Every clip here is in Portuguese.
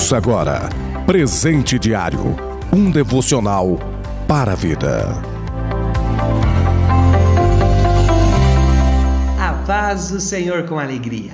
Ouça agora Presente Diário um devocional para a vida. A paz do Senhor com alegria.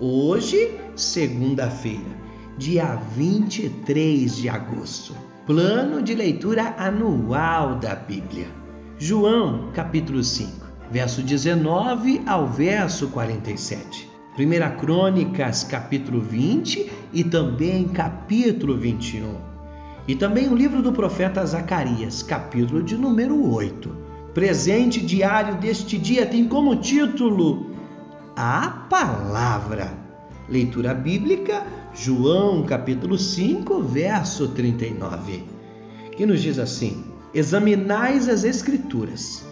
Hoje, segunda-feira, dia 23 de agosto. Plano de leitura anual da Bíblia. João, capítulo 5, verso 19 ao verso 47. Primeira Crônicas, capítulo 20 e também capítulo 21. E também o livro do profeta Zacarias, capítulo de número 8. Presente diário deste dia tem como título A Palavra. Leitura bíblica, João, capítulo 5, verso 39. Que nos diz assim: Examinais as Escrituras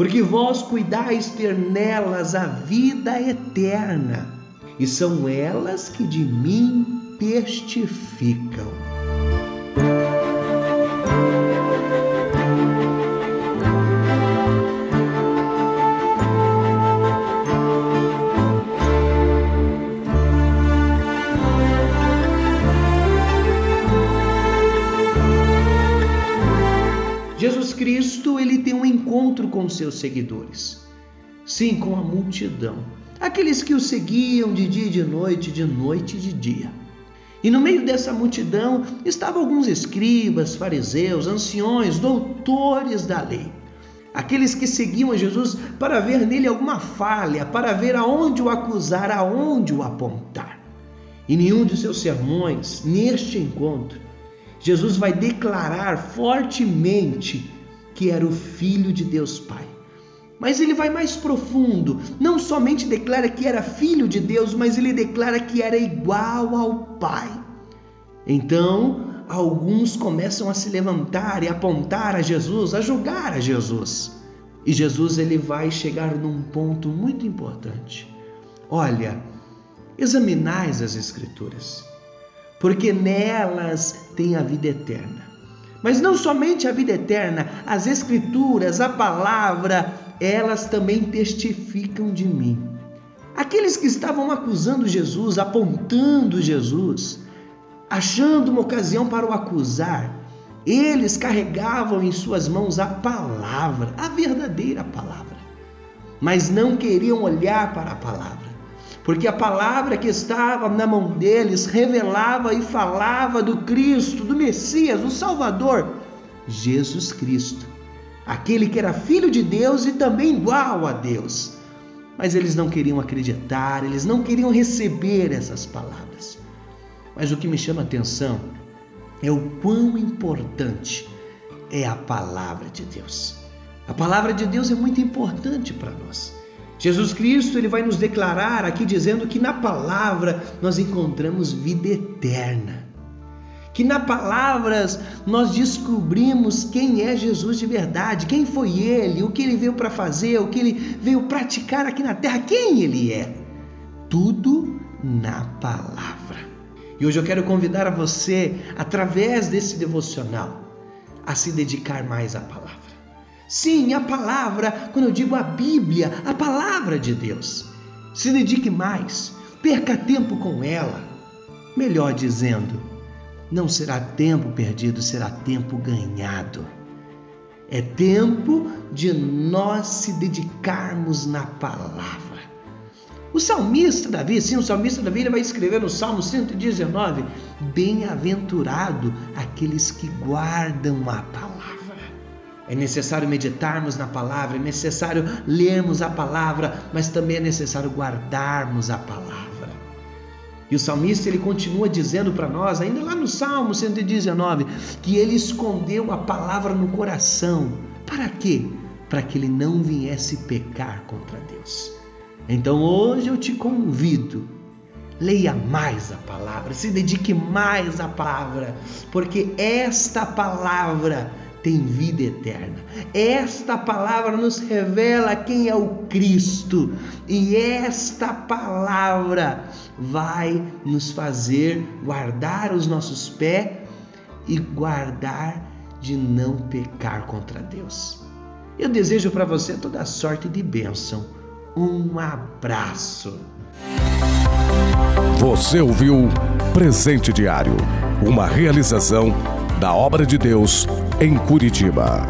porque vós cuidais ter nelas a vida eterna, e são elas que de mim testificam. Encontro com seus seguidores. Sim, com a multidão. Aqueles que o seguiam de dia e de noite, de noite e de dia. E no meio dessa multidão estavam alguns escribas, fariseus, anciões, doutores da lei. Aqueles que seguiam a Jesus para ver nele alguma falha, para ver aonde o acusar, aonde o apontar. E nenhum de seus sermões, neste encontro, Jesus vai declarar fortemente que era o Filho de Deus Pai. Mas ele vai mais profundo, não somente declara que era filho de Deus, mas ele declara que era igual ao Pai. Então, alguns começam a se levantar e apontar a Jesus, a julgar a Jesus. E Jesus ele vai chegar num ponto muito importante. Olha, examinais as escrituras porque nelas tem a vida eterna. Mas não somente a vida eterna, as Escrituras, a palavra, elas também testificam de mim. Aqueles que estavam acusando Jesus, apontando Jesus, achando uma ocasião para o acusar, eles carregavam em suas mãos a palavra, a verdadeira palavra, mas não queriam olhar para a palavra porque a palavra que estava na mão deles revelava e falava do Cristo, do Messias, do Salvador, Jesus Cristo, aquele que era filho de Deus e também igual a Deus. Mas eles não queriam acreditar, eles não queriam receber essas palavras. Mas o que me chama a atenção é o quão importante é a palavra de Deus. A palavra de Deus é muito importante para nós. Jesus Cristo ele vai nos declarar aqui dizendo que na palavra nós encontramos vida eterna. Que na palavras nós descobrimos quem é Jesus de verdade, quem foi ele, o que ele veio para fazer, o que ele veio praticar aqui na terra, quem ele é. Tudo na palavra. E hoje eu quero convidar a você, através desse devocional, a se dedicar mais à palavra. Sim, a palavra, quando eu digo a Bíblia, a palavra de Deus. Se dedique mais, perca tempo com ela. Melhor dizendo, não será tempo perdido, será tempo ganhado. É tempo de nós se dedicarmos na palavra. O salmista Davi, sim, o salmista Davi ele vai escrever no Salmo 119: Bem-aventurado aqueles que guardam a palavra. É necessário meditarmos na palavra, é necessário lermos a palavra, mas também é necessário guardarmos a palavra. E o salmista ele continua dizendo para nós, ainda lá no Salmo 119, que ele escondeu a palavra no coração. Para quê? Para que ele não viesse pecar contra Deus. Então hoje eu te convido, leia mais a palavra, se dedique mais à palavra, porque esta palavra tem vida eterna. Esta palavra nos revela quem é o Cristo, e esta palavra vai nos fazer guardar os nossos pés e guardar de não pecar contra Deus. Eu desejo para você toda sorte de bênção. Um abraço. Você ouviu Presente Diário, uma realização da obra de Deus em Curitiba.